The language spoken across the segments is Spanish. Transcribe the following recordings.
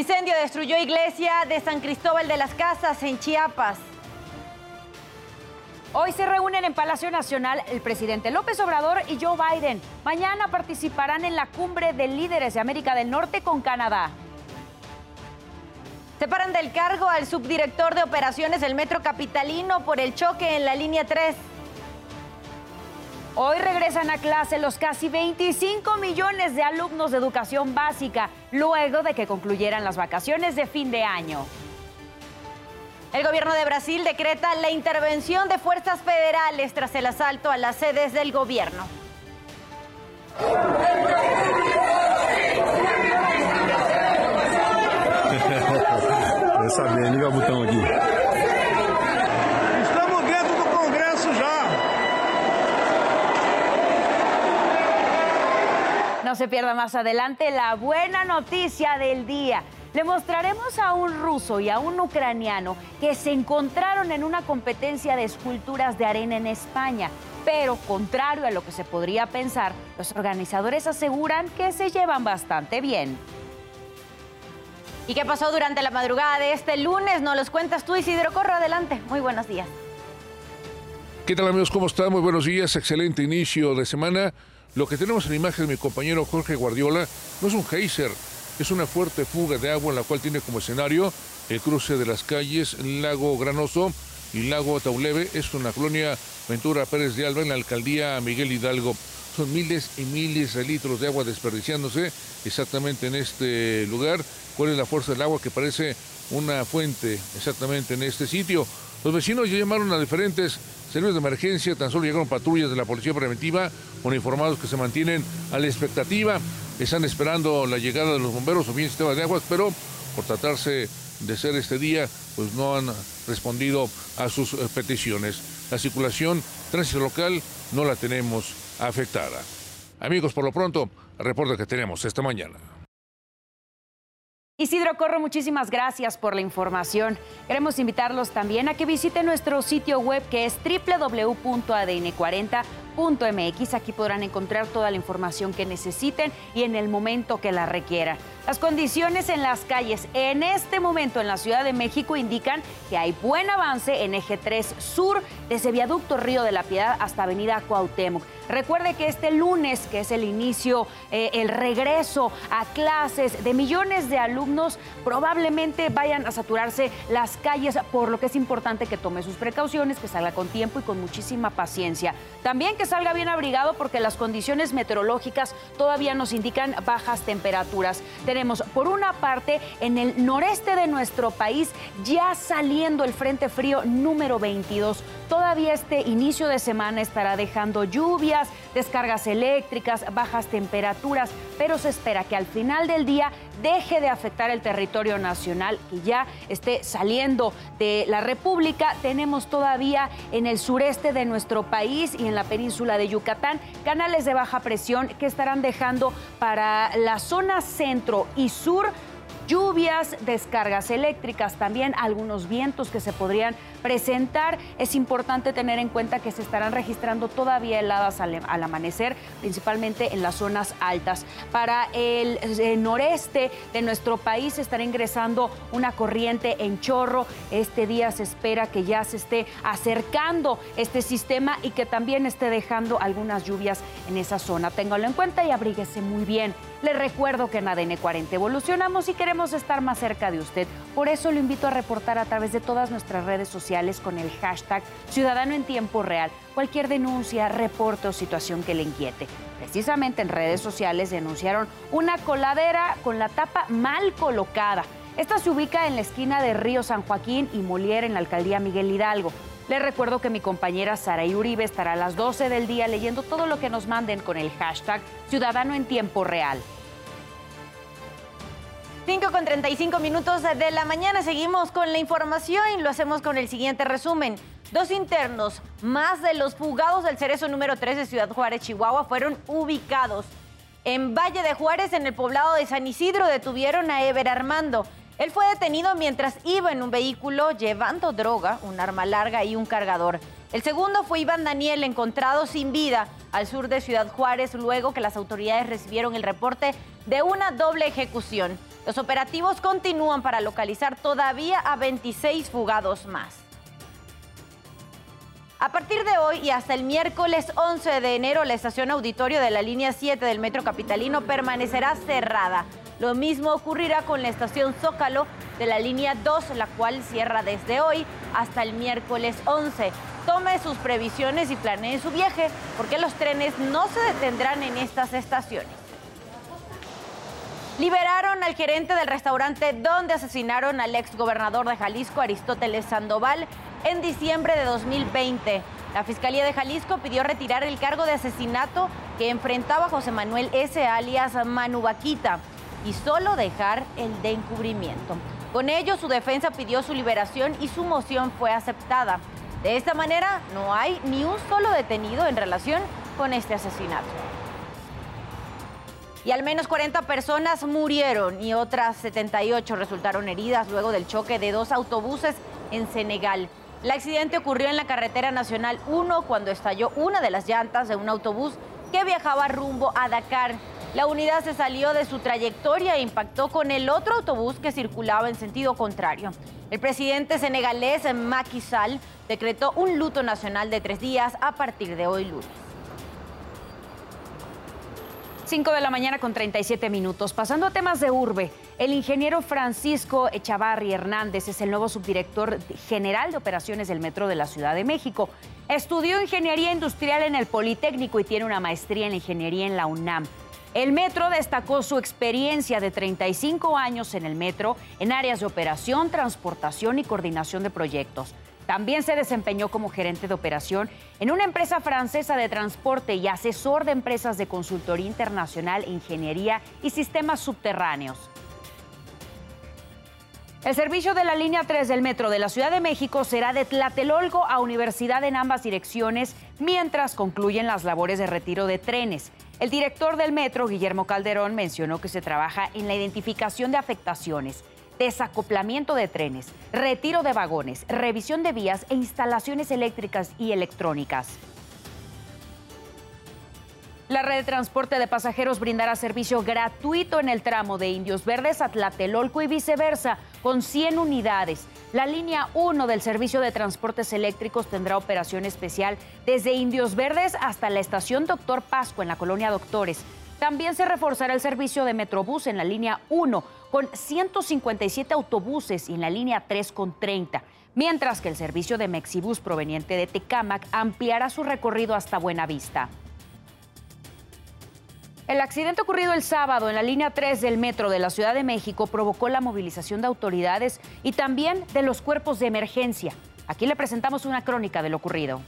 Incendio destruyó iglesia de San Cristóbal de las Casas en Chiapas. Hoy se reúnen en Palacio Nacional el presidente López Obrador y Joe Biden. Mañana participarán en la cumbre de líderes de América del Norte con Canadá. Separan del cargo al subdirector de operaciones del Metro Capitalino por el choque en la línea 3. Hoy regresan a clase los casi 25 millones de alumnos de educación básica, luego de que concluyeran las vacaciones de fin de año. El gobierno de Brasil decreta la intervención de fuerzas federales tras el asalto a las sedes del gobierno. No se pierda más adelante la buena noticia del día. Le mostraremos a un ruso y a un ucraniano que se encontraron en una competencia de esculturas de arena en España. Pero, contrario a lo que se podría pensar, los organizadores aseguran que se llevan bastante bien. ¿Y qué pasó durante la madrugada de este lunes? Nos los cuentas tú, Isidro Corro. Adelante. Muy buenos días. ¿Qué tal amigos? ¿Cómo están? Muy buenos días. Excelente inicio de semana. Lo que tenemos en imagen de mi compañero Jorge Guardiola no es un geyser, es una fuerte fuga de agua en la cual tiene como escenario el cruce de las calles Lago Granoso y Lago Tauleve. Es una colonia Ventura Pérez de Alba en la alcaldía Miguel Hidalgo. Son miles y miles de litros de agua desperdiciándose exactamente en este lugar. ¿Cuál es la fuerza del agua que parece una fuente exactamente en este sitio? Los vecinos ya llamaron a diferentes servicios de emergencia, tan solo llegaron patrullas de la Policía Preventiva con informados que se mantienen a la expectativa. Están esperando la llegada de los bomberos o bien sistemas de aguas, pero por tratarse de ser este día, pues no han respondido a sus eh, peticiones. La circulación tránsito local no la tenemos afectada. Amigos, por lo pronto, reporte que tenemos esta mañana. Isidro Corro, muchísimas gracias por la información. Queremos invitarlos también a que visiten nuestro sitio web que es www.adn40.mx. Aquí podrán encontrar toda la información que necesiten y en el momento que la requieran. Las condiciones en las calles en este momento en la Ciudad de México indican que hay buen avance en eje 3 sur desde Viaducto Río de la Piedad hasta Avenida Cuauhtémoc. Recuerde que este lunes, que es el inicio, eh, el regreso a clases de millones de alumnos, probablemente vayan a saturarse las calles, por lo que es importante que tome sus precauciones, que salga con tiempo y con muchísima paciencia. También que salga bien abrigado porque las condiciones meteorológicas todavía nos indican bajas temperaturas. Tenemos, por una parte, en el noreste de nuestro país, ya saliendo el Frente Frío número 22. Todavía este inicio de semana estará dejando lluvia descargas eléctricas, bajas temperaturas, pero se espera que al final del día deje de afectar el territorio nacional y ya esté saliendo de la República. Tenemos todavía en el sureste de nuestro país y en la península de Yucatán canales de baja presión que estarán dejando para la zona centro y sur lluvias, descargas eléctricas, también algunos vientos que se podrían presentar. Es importante tener en cuenta que se estarán registrando todavía heladas al, amanecer, principalmente en las zonas altas. Para el, noreste de nuestro país estará ingresando una corriente en chorro. Este día se espera que ya se esté acercando este sistema y que también esté dejando algunas lluvias en esa zona. Téngalo en cuenta y abríguese muy bien. Les recuerdo que en ADN 40 evolucionamos y queremos estar más cerca de usted. Por eso lo invito a reportar a través de todas nuestras redes sociales con el hashtag Ciudadano en Tiempo Real cualquier denuncia, reporte o situación que le inquiete. Precisamente en redes sociales denunciaron una coladera con la tapa mal colocada. Esta se ubica en la esquina de Río San Joaquín y Molière en la alcaldía Miguel Hidalgo. Les recuerdo que mi compañera Sara Uribe estará a las 12 del día leyendo todo lo que nos manden con el hashtag Ciudadano en Tiempo Real. 5 con 35 minutos de la mañana. Seguimos con la información y lo hacemos con el siguiente resumen. Dos internos, más de los fugados del cerezo número 3 de Ciudad Juárez, Chihuahua, fueron ubicados. En Valle de Juárez, en el poblado de San Isidro, detuvieron a Ever Armando. Él fue detenido mientras iba en un vehículo llevando droga, un arma larga y un cargador. El segundo fue Iván Daniel, encontrado sin vida al sur de Ciudad Juárez, luego que las autoridades recibieron el reporte de una doble ejecución. Los operativos continúan para localizar todavía a 26 fugados más. A partir de hoy y hasta el miércoles 11 de enero, la estación auditorio de la línea 7 del Metro Capitalino permanecerá cerrada. Lo mismo ocurrirá con la estación Zócalo de la línea 2, la cual cierra desde hoy hasta el miércoles 11. Tome sus previsiones y planee su viaje, porque los trenes no se detendrán en estas estaciones. Liberaron al gerente del restaurante donde asesinaron al ex gobernador de Jalisco, Aristóteles Sandoval, en diciembre de 2020. La Fiscalía de Jalisco pidió retirar el cargo de asesinato que enfrentaba José Manuel S. alias Manu Vaquita y solo dejar el de encubrimiento. Con ello, su defensa pidió su liberación y su moción fue aceptada. De esta manera, no hay ni un solo detenido en relación con este asesinato. Y al menos 40 personas murieron y otras 78 resultaron heridas luego del choque de dos autobuses en Senegal. El accidente ocurrió en la carretera nacional 1 cuando estalló una de las llantas de un autobús que viajaba rumbo a Dakar. La unidad se salió de su trayectoria e impactó con el otro autobús que circulaba en sentido contrario. El presidente senegalés Macky Sall decretó un luto nacional de tres días a partir de hoy lunes. 5 de la mañana con 37 minutos. Pasando a temas de urbe, el ingeniero Francisco Echavarri Hernández es el nuevo subdirector general de operaciones del Metro de la Ciudad de México. Estudió ingeniería industrial en el Politécnico y tiene una maestría en ingeniería en la UNAM. El metro destacó su experiencia de 35 años en el metro en áreas de operación, transportación y coordinación de proyectos. También se desempeñó como gerente de operación en una empresa francesa de transporte y asesor de empresas de consultoría internacional, ingeniería y sistemas subterráneos. El servicio de la línea 3 del metro de la Ciudad de México será de Tlatelolco a Universidad en ambas direcciones mientras concluyen las labores de retiro de trenes. El director del metro, Guillermo Calderón, mencionó que se trabaja en la identificación de afectaciones, desacoplamiento de trenes, retiro de vagones, revisión de vías e instalaciones eléctricas y electrónicas. La red de transporte de pasajeros brindará servicio gratuito en el tramo de Indios Verdes a Tlatelolco y viceversa, con 100 unidades. La línea 1 del servicio de transportes eléctricos tendrá operación especial desde Indios Verdes hasta la estación Doctor Pasco en la colonia Doctores. También se reforzará el servicio de Metrobús en la línea 1 con 157 autobuses y en la línea 3 con 30, mientras que el servicio de Mexibus proveniente de Tecámac ampliará su recorrido hasta Buenavista. El accidente ocurrido el sábado en la línea 3 del metro de la Ciudad de México provocó la movilización de autoridades y también de los cuerpos de emergencia. Aquí le presentamos una crónica de lo ocurrido.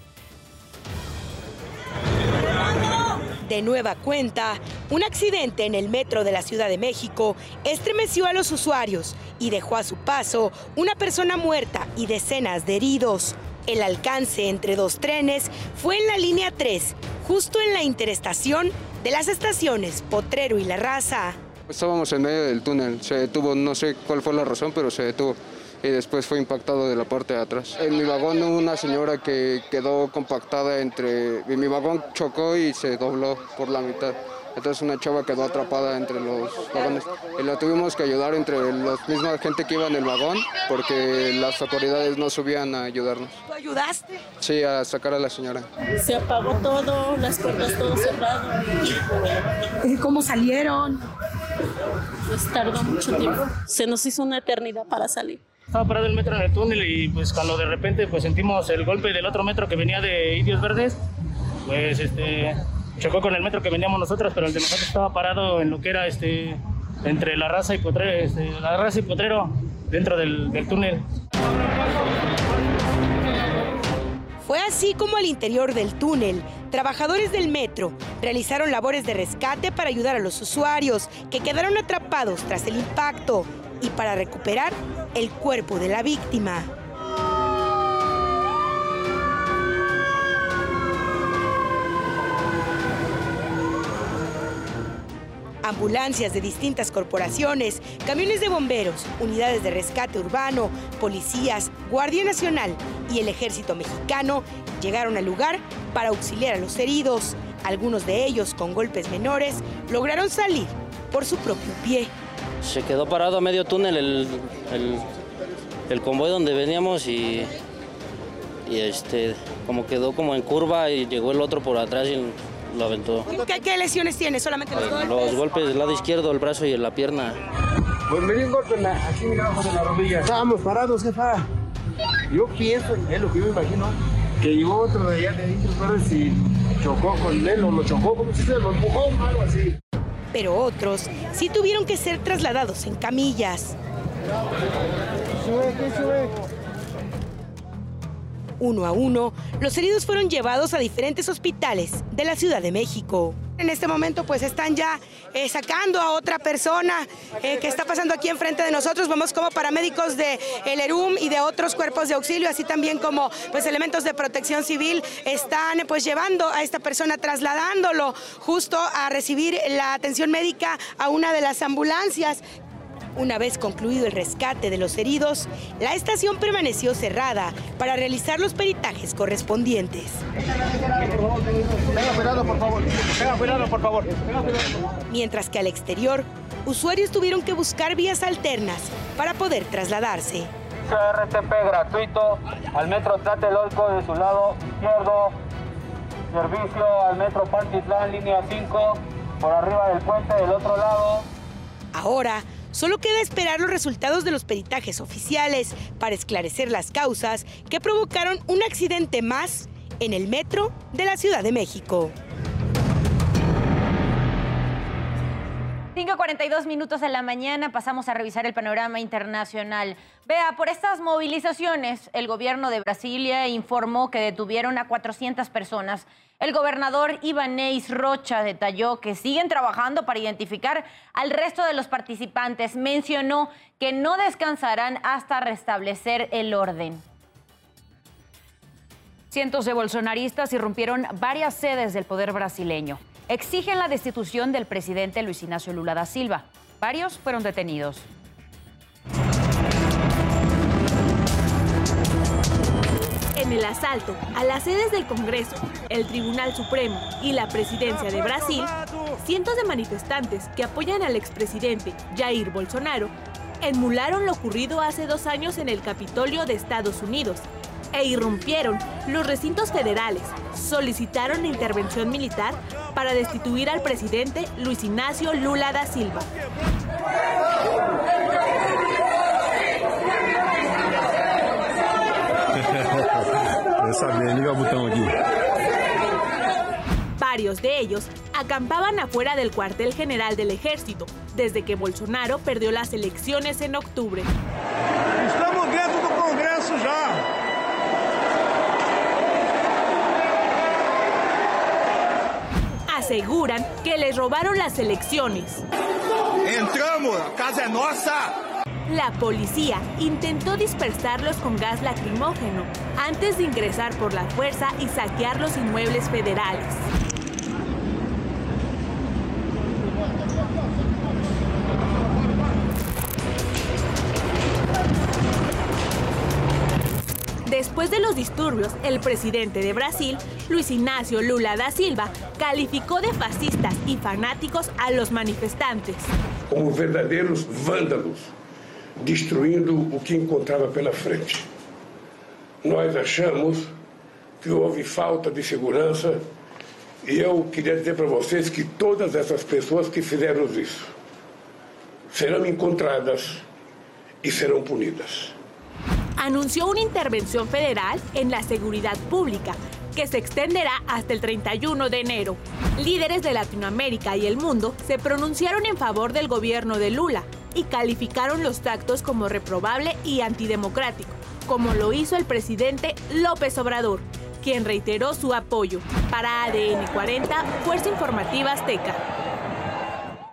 De nueva cuenta, un accidente en el metro de la Ciudad de México estremeció a los usuarios y dejó a su paso una persona muerta y decenas de heridos. El alcance entre dos trenes fue en la línea 3, justo en la interestación de las estaciones Potrero y La Raza. Estábamos en medio del túnel, se detuvo, no sé cuál fue la razón, pero se detuvo y después fue impactado de la parte de atrás. En mi vagón hubo una señora que quedó compactada entre... Mi vagón chocó y se dobló por la mitad. Entonces una chava quedó atrapada entre los vagones y la tuvimos que ayudar entre los misma gente que iba en el vagón porque las autoridades no subían a ayudarnos. ¿Tú ayudaste? Sí, a sacar a la señora. Se apagó todo, las puertas todo cerrado. ¿Y cómo salieron? Pues tardó mucho tiempo. Se nos hizo una eternidad para salir. Estaba parado el metro en el túnel y pues cuando de repente pues sentimos el golpe del otro metro que venía de Indios Verdes, pues este chocó con el metro que veníamos nosotros, pero el de nosotros estaba parado en lo que era este entre la raza y potrero, este, la raza y potrero dentro del, del túnel. Fue así como al interior del túnel, trabajadores del metro realizaron labores de rescate para ayudar a los usuarios que quedaron atrapados tras el impacto y para recuperar el cuerpo de la víctima. Ambulancias de distintas corporaciones, camiones de bomberos, unidades de rescate urbano, policías, Guardia Nacional y el Ejército Mexicano llegaron al lugar para auxiliar a los heridos. Algunos de ellos, con golpes menores, lograron salir por su propio pie. Se quedó parado a medio túnel el, el, convoy donde veníamos y, y este, como quedó como en curva y llegó el otro por atrás y lo aventó. ¿Qué, lesiones tiene? ¿Solamente los golpes? Los golpes del lado izquierdo, el brazo y la pierna. Pues me dio un golpe aquí abajo de la rodilla. Estábamos parados, jefa. Yo pienso, es lo que yo me imagino, que llegó otro de allá de Indios y chocó con él o lo chocó, como si se lo empujó o algo así. Pero otros sí tuvieron que ser trasladados en camillas. Uno a uno, los heridos fueron llevados a diferentes hospitales de la Ciudad de México. En este momento pues están ya eh, sacando a otra persona eh, que está pasando aquí enfrente de nosotros. Vemos como paramédicos de el ERUM y de otros cuerpos de auxilio, así también como pues elementos de protección civil están pues llevando a esta persona, trasladándolo justo a recibir la atención médica a una de las ambulancias una vez concluido el rescate de los heridos, la estación permaneció cerrada para realizar los peritajes correspondientes. Mientras que al exterior, usuarios tuvieron que buscar vías alternas para poder trasladarse. RTP gratuito al metro Tlatelolco de su lado izquierdo, servicio al metro Pantitlán, línea 5, por arriba del puente del otro lado. Ahora, Solo queda esperar los resultados de los peritajes oficiales para esclarecer las causas que provocaron un accidente más en el metro de la Ciudad de México. 5.42 minutos de la mañana pasamos a revisar el panorama internacional. Vea, por estas movilizaciones, el gobierno de Brasilia informó que detuvieron a 400 personas. El gobernador Ibanez Rocha detalló que siguen trabajando para identificar al resto de los participantes. Mencionó que no descansarán hasta restablecer el orden. Cientos de bolsonaristas irrumpieron varias sedes del poder brasileño exigen la destitución del presidente Luis Ignacio Lula da Silva. Varios fueron detenidos. En el asalto a las sedes del Congreso, el Tribunal Supremo y la Presidencia de Brasil, cientos de manifestantes que apoyan al expresidente Jair Bolsonaro emularon lo ocurrido hace dos años en el Capitolio de Estados Unidos e irrumpieron los recintos federales, solicitaron intervención militar para destituir al presidente Luis Ignacio Lula da Silva. Varios de ellos acampaban afuera del cuartel general del ejército desde que Bolsonaro perdió las elecciones en octubre. Estamos dentro del Congreso ya. aseguran que les robaron las elecciones. Entramos, casa nuestra. La policía intentó dispersarlos con gas lacrimógeno antes de ingresar por la fuerza y saquear los inmuebles federales. Después de los disturbios, el presidente de Brasil, Luis Ignacio Lula da Silva, calificó de fascistas y fanáticos a los manifestantes. Como verdadeiros vándalos, destruindo o que encontrava pela frente. Nós achamos que houve falta de segurança e eu queria dizer para vocês que todas essas pessoas que fizeram isso serão encontradas e serão punidas anunció una intervención federal en la seguridad pública que se extenderá hasta el 31 de enero. Líderes de Latinoamérica y el mundo se pronunciaron en favor del gobierno de Lula y calificaron los actos como reprobable y antidemocrático, como lo hizo el presidente López Obrador, quien reiteró su apoyo. Para ADN 40, Fuerza Informativa Azteca.